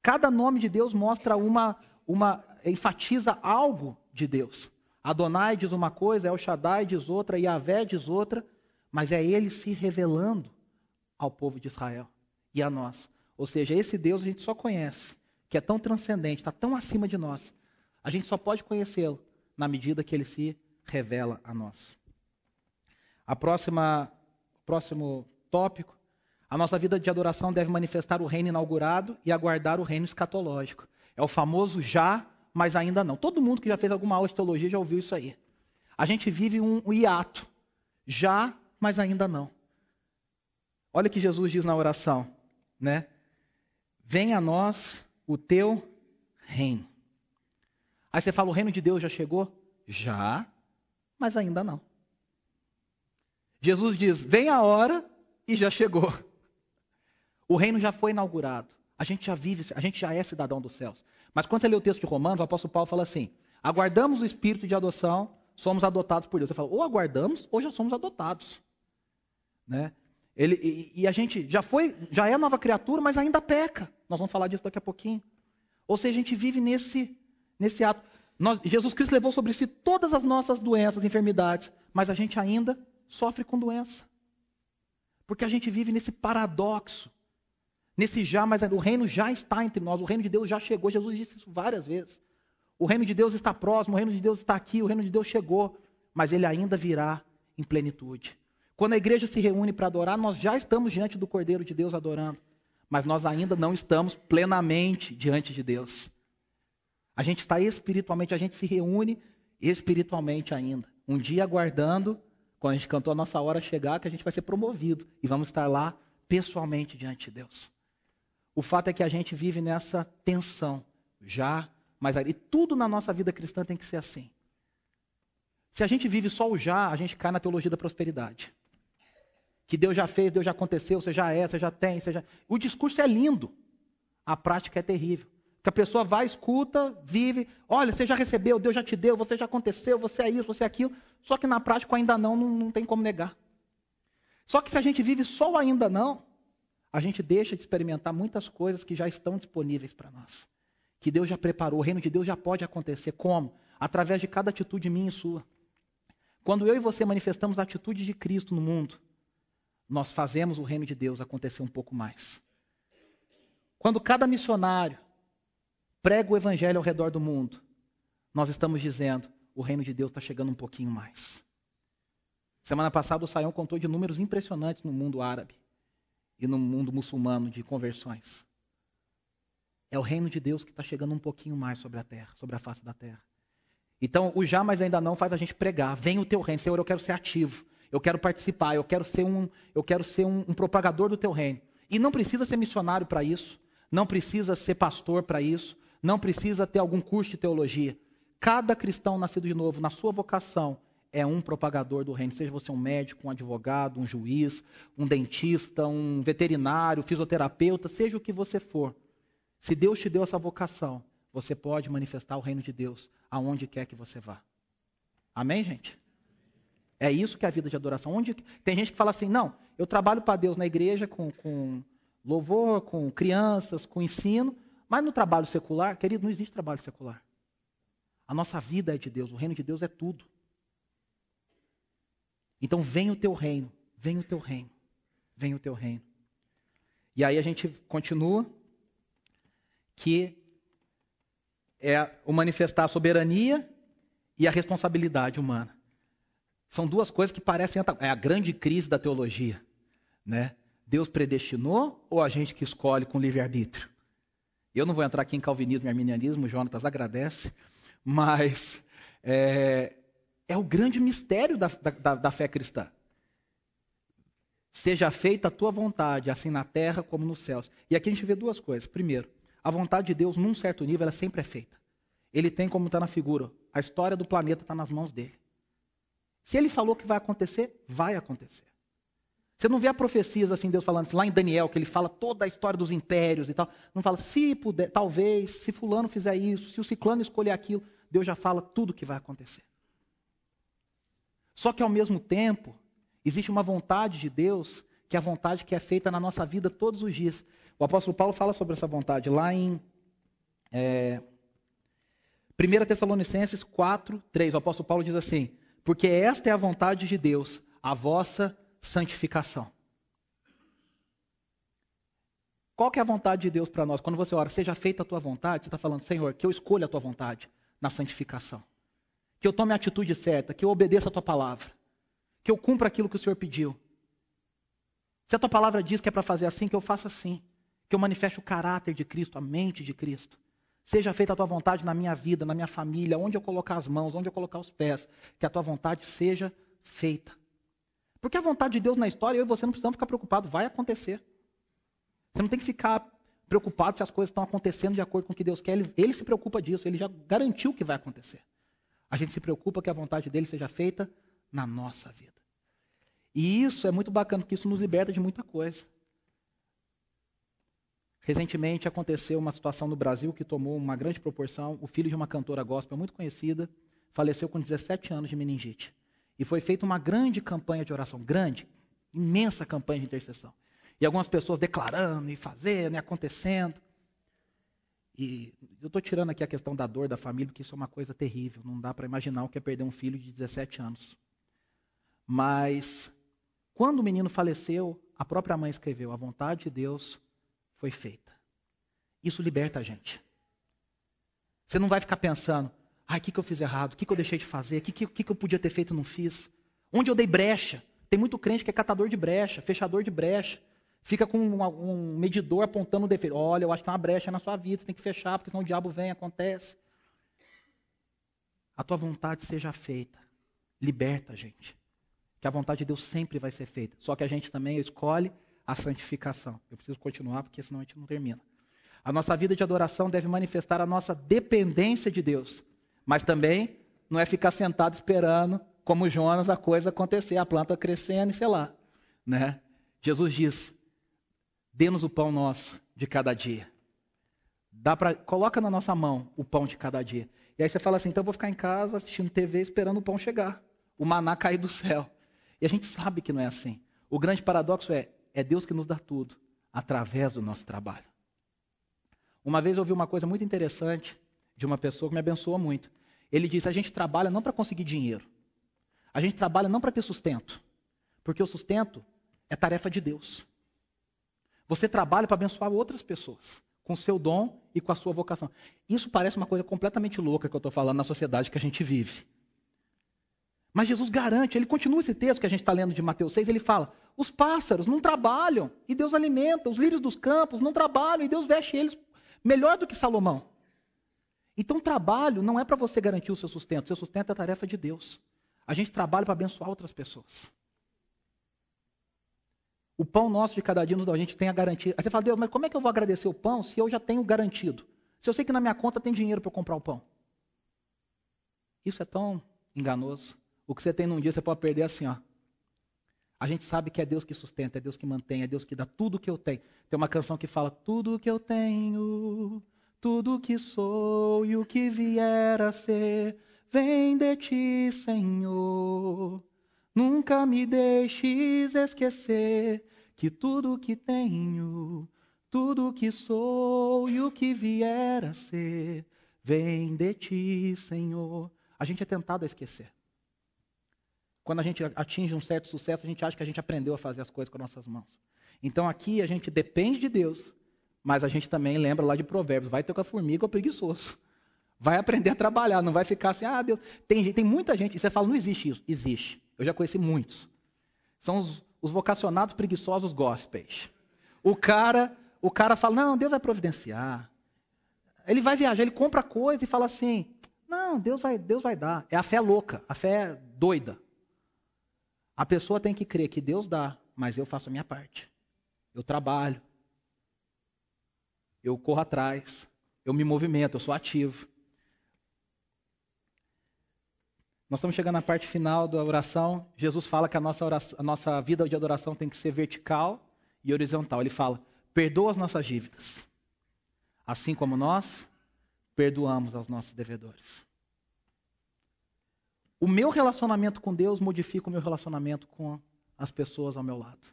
Cada nome de Deus mostra uma, uma enfatiza algo de Deus. Adonai diz uma coisa, El Shaddai diz outra, Yahvé diz outra, mas é ele se revelando ao povo de Israel e a nós. Ou seja, esse Deus a gente só conhece, que é tão transcendente, está tão acima de nós. A gente só pode conhecê-lo na medida que ele se revela a nós. A próxima, próximo tópico, a nossa vida de adoração deve manifestar o reino inaugurado e aguardar o reino escatológico. É o famoso já, mas ainda não. Todo mundo que já fez alguma aula de teologia já ouviu isso aí. A gente vive um, um hiato. Já, mas ainda não. Olha o que Jesus diz na oração, né? Venha a nós o teu reino. Aí você fala, o reino de Deus já chegou? Já, mas ainda não. Jesus diz: vem a hora e já chegou. O reino já foi inaugurado. A gente já vive, a gente já é cidadão dos céus. Mas quando você lê o texto de Romanos, o apóstolo Paulo fala assim: aguardamos o espírito de adoção, somos adotados por Deus. Você fala, ou aguardamos, ou já somos adotados. Né? Ele, e, e, a gente já foi, já é nova criatura, mas ainda peca. Nós vamos falar disso daqui a pouquinho. Ou seja, a gente vive nesse, nesse ato. Nós, Jesus Cristo levou sobre si todas as nossas doenças, enfermidades, mas a gente ainda sofre com doença. Porque a gente vive nesse paradoxo. Nesse já, mas o reino já está entre nós, o reino de Deus já chegou. Jesus disse isso várias vezes. O reino de Deus está próximo, o reino de Deus está aqui, o reino de Deus chegou, mas ele ainda virá em plenitude. Quando a igreja se reúne para adorar, nós já estamos diante do Cordeiro de Deus adorando, mas nós ainda não estamos plenamente diante de Deus. A gente está espiritualmente, a gente se reúne espiritualmente ainda. Um dia aguardando, quando a gente cantou a nossa hora chegar, que a gente vai ser promovido e vamos estar lá pessoalmente diante de Deus. O fato é que a gente vive nessa tensão, já, mas e tudo na nossa vida cristã tem que ser assim. Se a gente vive só o já, a gente cai na teologia da prosperidade. Que Deus já fez, Deus já aconteceu, você já é, você já tem, você já... O discurso é lindo, a prática é terrível. Que a pessoa vai, escuta, vive, olha, você já recebeu, Deus já te deu, você já aconteceu, você é isso, você é aquilo. Só que na prática ainda não, não, não tem como negar. Só que se a gente vive só o ainda não, a gente deixa de experimentar muitas coisas que já estão disponíveis para nós. Que Deus já preparou, o reino de Deus já pode acontecer. Como? Através de cada atitude minha e sua. Quando eu e você manifestamos a atitude de Cristo no mundo, nós fazemos o reino de Deus acontecer um pouco mais. Quando cada missionário prega o evangelho ao redor do mundo, nós estamos dizendo: o reino de Deus está chegando um pouquinho mais. Semana passada o Saião contou de números impressionantes no mundo árabe e no mundo muçulmano de conversões. É o reino de Deus que está chegando um pouquinho mais sobre a terra, sobre a face da terra. Então, o já, mas ainda não faz a gente pregar. Vem o teu reino, Senhor, eu quero ser ativo. Eu quero participar, eu quero ser um, eu quero ser um, um propagador do teu reino. E não precisa ser missionário para isso, não precisa ser pastor para isso, não precisa ter algum curso de teologia. Cada cristão nascido de novo, na sua vocação, é um propagador do reino. Seja você um médico, um advogado, um juiz, um dentista, um veterinário, fisioterapeuta, seja o que você for. Se Deus te deu essa vocação, você pode manifestar o reino de Deus aonde quer que você vá. Amém, gente? É isso que é a vida de adoração. Onde tem gente que fala assim: não, eu trabalho para Deus na igreja com, com louvor, com crianças, com ensino, mas no trabalho secular, querido, não existe trabalho secular. A nossa vida é de Deus, o reino de Deus é tudo. Então vem o teu reino, vem o teu reino, vem o teu reino. E aí a gente continua que é o manifestar a soberania e a responsabilidade humana. São duas coisas que parecem é a grande crise da teologia, né? Deus predestinou ou a gente que escolhe com livre-arbítrio? Eu não vou entrar aqui em calvinismo e arminianismo, Jonatas agradece, mas é, é o grande mistério da, da, da fé cristã. Seja feita a tua vontade, assim na terra como nos céus. E aqui a gente vê duas coisas. Primeiro, a vontade de Deus, num certo nível, ela sempre é feita. Ele tem como está na figura. A história do planeta está nas mãos dele. Se ele falou que vai acontecer, vai acontecer. Você não vê a profecias assim, Deus falando lá em Daniel, que ele fala toda a história dos impérios e tal. Não fala, se puder, talvez, se fulano fizer isso, se o ciclano escolher aquilo, Deus já fala tudo o que vai acontecer. Só que ao mesmo tempo, existe uma vontade de Deus, que é a vontade que é feita na nossa vida todos os dias. O apóstolo Paulo fala sobre essa vontade lá em é, 1 Tessalonicenses 4, 3. O apóstolo Paulo diz assim: Porque esta é a vontade de Deus, a vossa santificação. Qual que é a vontade de Deus para nós? Quando você ora, seja feita a tua vontade, você está falando, Senhor, que eu escolha a tua vontade. na santificação. Que eu tome a atitude certa, que eu obedeça a tua palavra, que eu cumpra aquilo que o Senhor pediu. Se a tua palavra diz que é para fazer assim, que eu faça assim. Que eu manifeste o caráter de Cristo, a mente de Cristo. Seja feita a tua vontade na minha vida, na minha família, onde eu colocar as mãos, onde eu colocar os pés. Que a tua vontade seja feita. Porque a vontade de Deus na história, eu e você não precisamos ficar preocupados, vai acontecer. Você não tem que ficar preocupado se as coisas estão acontecendo de acordo com o que Deus quer. Ele, ele se preocupa disso, ele já garantiu que vai acontecer. A gente se preocupa que a vontade dele seja feita na nossa vida. E isso é muito bacana, porque isso nos liberta de muita coisa. Recentemente aconteceu uma situação no Brasil que tomou uma grande proporção. O filho de uma cantora gospel muito conhecida faleceu com 17 anos de meningite. E foi feita uma grande campanha de oração, grande, imensa campanha de intercessão. E algumas pessoas declarando e fazendo e acontecendo. E eu estou tirando aqui a questão da dor da família, porque isso é uma coisa terrível. Não dá para imaginar o que é perder um filho de 17 anos. Mas, quando o menino faleceu, a própria mãe escreveu: A vontade de Deus foi feita. Isso liberta a gente. Você não vai ficar pensando: Ai, o que, que eu fiz errado? O que, que eu deixei de fazer? O que, que, que eu podia ter feito e não fiz? Onde eu dei brecha? Tem muito crente que é catador de brecha, fechador de brecha. Fica com um, um medidor apontando o defeito. Olha, eu acho que tem uma brecha na sua vida, você tem que fechar, porque senão o diabo vem, acontece. A tua vontade seja feita. Liberta a gente. Que a vontade de Deus sempre vai ser feita. Só que a gente também escolhe a santificação. Eu preciso continuar, porque senão a gente não termina. A nossa vida de adoração deve manifestar a nossa dependência de Deus. Mas também não é ficar sentado esperando, como Jonas, a coisa acontecer, a planta crescendo e sei lá. Né? Jesus diz: dê-nos o pão nosso de cada dia. Dá pra, coloca na nossa mão o pão de cada dia. E aí você fala assim: então eu vou ficar em casa assistindo TV esperando o pão chegar, o maná cair do céu. E a gente sabe que não é assim. O grande paradoxo é: é Deus que nos dá tudo através do nosso trabalho. Uma vez eu ouvi uma coisa muito interessante de uma pessoa que me abençoou muito. Ele disse: a gente trabalha não para conseguir dinheiro. A gente trabalha não para ter sustento. Porque o sustento é tarefa de Deus. Você trabalha para abençoar outras pessoas, com o seu dom e com a sua vocação. Isso parece uma coisa completamente louca que eu estou falando na sociedade que a gente vive. Mas Jesus garante, ele continua esse texto que a gente está lendo de Mateus 6, ele fala: os pássaros não trabalham e Deus alimenta, os lírios dos campos não trabalham e Deus veste eles melhor do que Salomão. Então, trabalho não é para você garantir o seu sustento. Seu sustento é tarefa de Deus. A gente trabalha para abençoar outras pessoas. O pão nosso de cada dia nos dá, a gente tem a garantia. Aí você fala, Deus, mas como é que eu vou agradecer o pão se eu já tenho garantido? Se eu sei que na minha conta tem dinheiro para comprar o pão. Isso é tão enganoso. O que você tem num dia você pode perder assim, ó. A gente sabe que é Deus que sustenta, é Deus que mantém, é Deus que dá tudo o que eu tenho. Tem uma canção que fala: Tudo o que eu tenho tudo o que sou e o que vier a ser, vem de ti, Senhor. Nunca me deixes esquecer que tudo o que tenho, tudo o que sou e o que vier a ser, vem de ti, Senhor. A gente é tentado a esquecer. Quando a gente atinge um certo sucesso, a gente acha que a gente aprendeu a fazer as coisas com nossas mãos. Então aqui a gente depende de Deus mas a gente também lembra lá de Provérbios: vai ter com a formiga ou preguiçoso. Vai aprender a trabalhar, não vai ficar assim, ah, Deus. Tem, tem muita gente, e você fala, não existe isso. Existe. Eu já conheci muitos. São os, os vocacionados preguiçosos gospels. O cara, o cara fala, não, Deus vai providenciar. Ele vai viajar, ele compra coisa e fala assim, não, Deus vai, Deus vai dar. É a fé louca, a fé doida. A pessoa tem que crer que Deus dá, mas eu faço a minha parte. Eu trabalho, eu corro atrás, eu me movimento, eu sou ativo. Nós estamos chegando na parte final da oração. Jesus fala que a nossa, oração, a nossa vida de adoração tem que ser vertical e horizontal. Ele fala: perdoa as nossas dívidas, assim como nós perdoamos aos nossos devedores. O meu relacionamento com Deus modifica o meu relacionamento com as pessoas ao meu lado.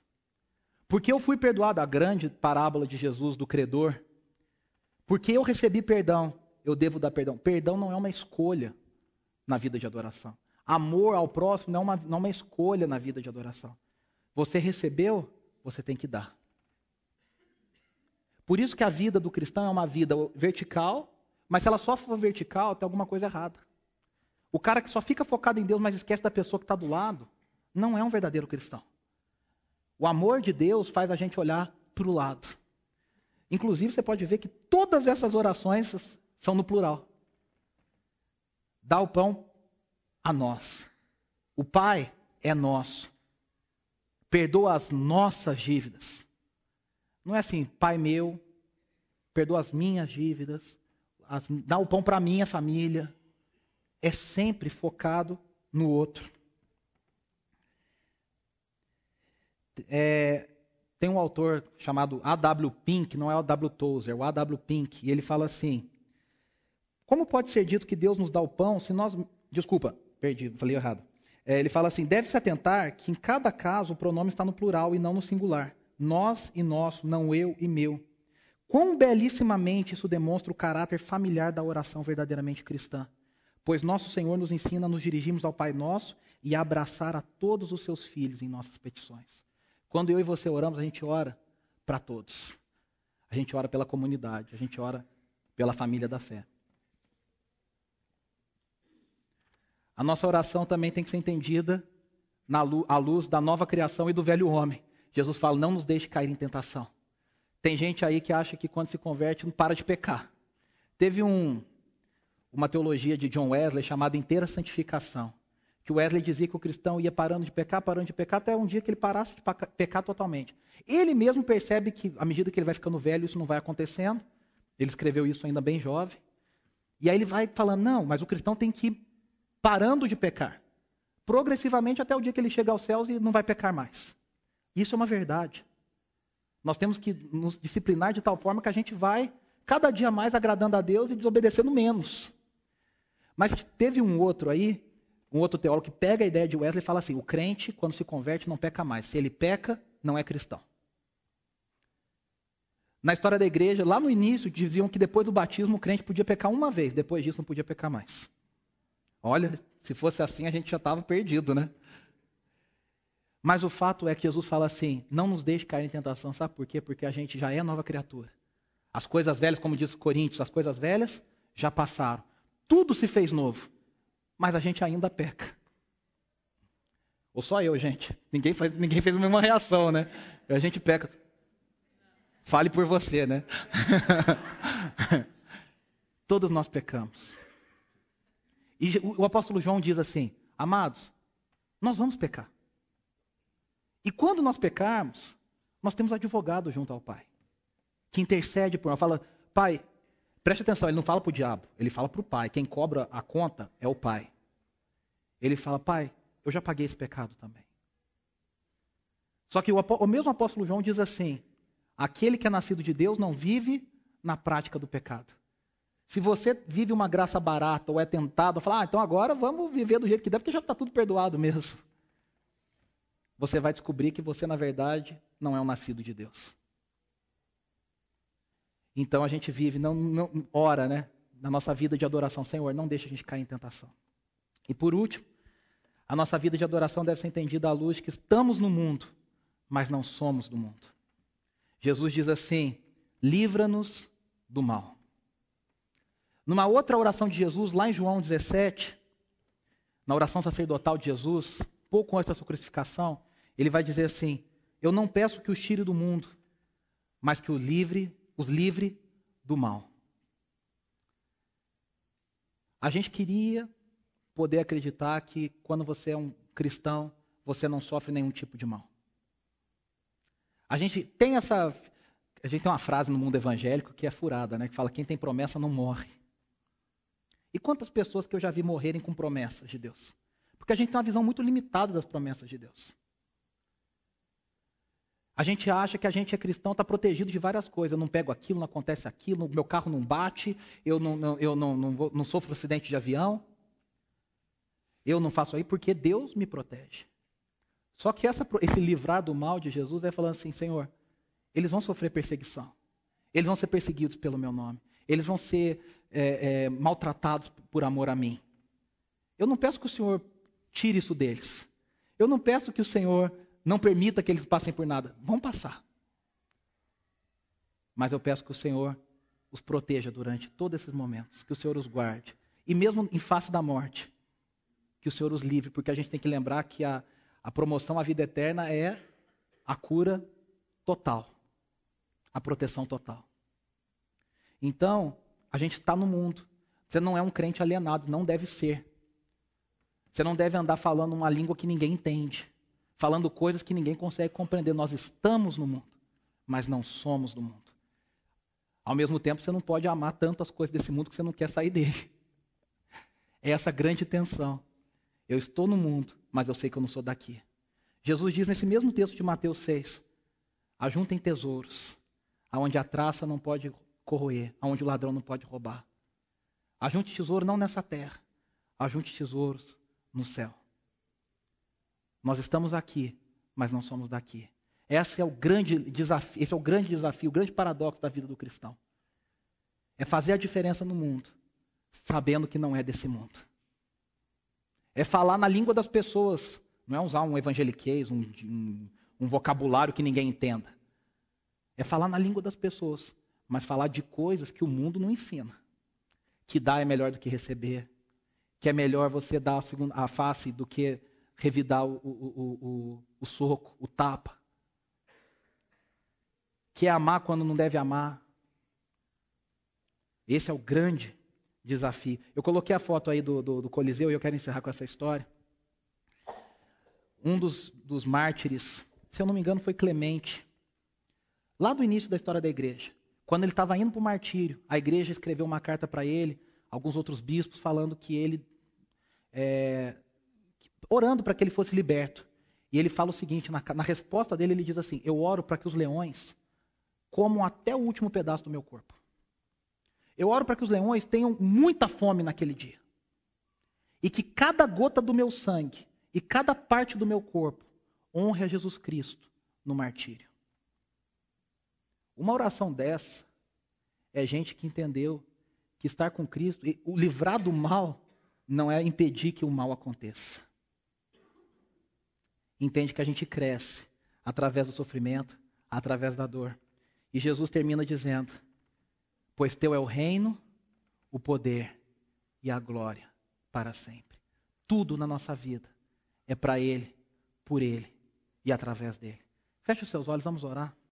Porque eu fui perdoado, a grande parábola de Jesus do credor, porque eu recebi perdão, eu devo dar perdão. Perdão não é uma escolha na vida de adoração. Amor ao próximo não é uma, não é uma escolha na vida de adoração. Você recebeu, você tem que dar. Por isso que a vida do cristão é uma vida vertical, Mas se ela só for vertical, tem alguma coisa errada. O cara que só fica focado em Deus, mas esquece da pessoa que está do lado, não é um verdadeiro cristão. O amor de Deus faz a gente olhar para o lado. Inclusive, você pode ver que todas essas orações são no plural. Dá o pão a nós. O Pai é nosso. Perdoa as nossas dívidas. Não é assim, Pai meu, perdoa as minhas dívidas, as, dá o pão para a minha família. É sempre focado no outro. É, tem um autor chamado A.W. Pink, não é o A.W. Tozer, é o A.W. Pink, e ele fala assim: Como pode ser dito que Deus nos dá o pão se nós. Desculpa, perdi, falei errado. É, ele fala assim: deve-se atentar que em cada caso o pronome está no plural e não no singular. Nós e nosso, não eu e meu. Quão belíssimamente isso demonstra o caráter familiar da oração verdadeiramente cristã. Pois nosso Senhor nos ensina a nos dirigirmos ao Pai Nosso e a abraçar a todos os seus filhos em nossas petições. Quando eu e você oramos, a gente ora para todos. A gente ora pela comunidade, a gente ora pela família da fé. A nossa oração também tem que ser entendida à luz da nova criação e do velho homem. Jesus fala: não nos deixe cair em tentação. Tem gente aí que acha que quando se converte não para de pecar. Teve um, uma teologia de John Wesley chamada inteira santificação que Wesley dizia que o cristão ia parando de pecar, parando de pecar, até um dia que ele parasse de pecar totalmente. Ele mesmo percebe que, à medida que ele vai ficando velho, isso não vai acontecendo. Ele escreveu isso ainda bem jovem. E aí ele vai falando: não, mas o cristão tem que ir parando de pecar. Progressivamente até o dia que ele chega aos céus e não vai pecar mais. Isso é uma verdade. Nós temos que nos disciplinar de tal forma que a gente vai cada dia mais agradando a Deus e desobedecendo menos. Mas teve um outro aí um outro teólogo que pega a ideia de Wesley e fala assim: o crente, quando se converte, não peca mais. Se ele peca, não é cristão. Na história da igreja, lá no início, diziam que depois do batismo o crente podia pecar uma vez, depois disso não podia pecar mais. Olha, se fosse assim a gente já estava perdido, né? Mas o fato é que Jesus fala assim: não nos deixe cair em tentação, sabe por quê? Porque a gente já é nova criatura. As coisas velhas, como diz Coríntios, as coisas velhas já passaram. Tudo se fez novo mas a gente ainda peca. Ou só eu, gente? Ninguém, faz, ninguém fez a mesma reação, né? A gente peca. Fale por você, né? Todos nós pecamos. E o apóstolo João diz assim: Amados, nós vamos pecar. E quando nós pecarmos, nós temos advogado junto ao Pai, que intercede por nós. Fala, Pai, Preste atenção, ele não fala para o diabo, ele fala para o pai. Quem cobra a conta é o pai. Ele fala, pai, eu já paguei esse pecado também. Só que o, o mesmo apóstolo João diz assim: aquele que é nascido de Deus não vive na prática do pecado. Se você vive uma graça barata ou é tentado a falar, ah, então agora vamos viver do jeito que deve, porque já está tudo perdoado mesmo. Você vai descobrir que você, na verdade, não é um nascido de Deus. Então a gente vive, não, não ora, né? Na nossa vida de adoração, Senhor, não deixa a gente cair em tentação. E por último, a nossa vida de adoração deve ser entendida à luz que estamos no mundo, mas não somos do mundo. Jesus diz assim: livra-nos do mal. Numa outra oração de Jesus, lá em João 17, na oração sacerdotal de Jesus, pouco antes da sua crucificação, ele vai dizer assim: Eu não peço que os tire do mundo, mas que o livre os livre do mal. A gente queria poder acreditar que quando você é um cristão, você não sofre nenhum tipo de mal. A gente tem essa a gente tem uma frase no mundo evangélico que é furada, né, que fala quem tem promessa não morre. E quantas pessoas que eu já vi morrerem com promessas de Deus? Porque a gente tem uma visão muito limitada das promessas de Deus. A gente acha que a gente é cristão, está protegido de várias coisas. Eu não pego aquilo, não acontece aquilo, meu carro não bate, eu não, não eu não, não, vou, não sofro acidente de avião. Eu não faço aí porque Deus me protege. Só que essa, esse livrar do mal de Jesus é falando assim, Senhor, eles vão sofrer perseguição. Eles vão ser perseguidos pelo meu nome. Eles vão ser é, é, maltratados por amor a mim. Eu não peço que o Senhor tire isso deles. Eu não peço que o Senhor não permita que eles passem por nada. Vão passar. Mas eu peço que o Senhor os proteja durante todos esses momentos, que o Senhor os guarde. E mesmo em face da morte, que o Senhor os livre, porque a gente tem que lembrar que a, a promoção à vida eterna é a cura total, a proteção total. Então, a gente está no mundo. Você não é um crente alienado, não deve ser. Você não deve andar falando uma língua que ninguém entende, falando coisas que ninguém consegue compreender. Nós estamos no mundo, mas não somos do mundo. Ao mesmo tempo, você não pode amar tanto as coisas desse mundo que você não quer sair dele. É essa grande tensão. Eu estou no mundo, mas eu sei que eu não sou daqui. Jesus diz nesse mesmo texto de Mateus 6: Ajuntem tesouros, aonde a traça não pode corroer, aonde o ladrão não pode roubar. Ajunte tesouro não nessa terra, ajunte tesouros no céu. Nós estamos aqui, mas não somos daqui. Esse é o grande desafio, esse é o grande desafio, o grande paradoxo da vida do cristão. É fazer a diferença no mundo, sabendo que não é desse mundo. É falar na língua das pessoas, não é usar um evangeliquez, um, um, um vocabulário que ninguém entenda. É falar na língua das pessoas, mas falar de coisas que o mundo não ensina. Que dar é melhor do que receber, que é melhor você dar a, segunda, a face do que revidar o, o, o, o soco, o tapa. Que é amar quando não deve amar. Esse é o grande desafio. Eu coloquei a foto aí do, do, do Coliseu e eu quero encerrar com essa história. Um dos, dos mártires, se eu não me engano, foi Clemente. Lá do início da história da igreja. Quando ele estava indo para o martírio, a igreja escreveu uma carta para ele, alguns outros bispos, falando que ele. É, orando para que ele fosse liberto. E ele fala o seguinte: na, na resposta dele, ele diz assim: Eu oro para que os leões comam até o último pedaço do meu corpo. Eu oro para que os leões tenham muita fome naquele dia. E que cada gota do meu sangue e cada parte do meu corpo honre a Jesus Cristo no martírio. Uma oração dessa é gente que entendeu que estar com Cristo, o livrar do mal, não é impedir que o mal aconteça. Entende que a gente cresce através do sofrimento, através da dor. E Jesus termina dizendo: pois teu é o reino, o poder e a glória para sempre. Tudo na nossa vida é para Ele, por Ele e através dele. Feche os seus olhos, vamos orar.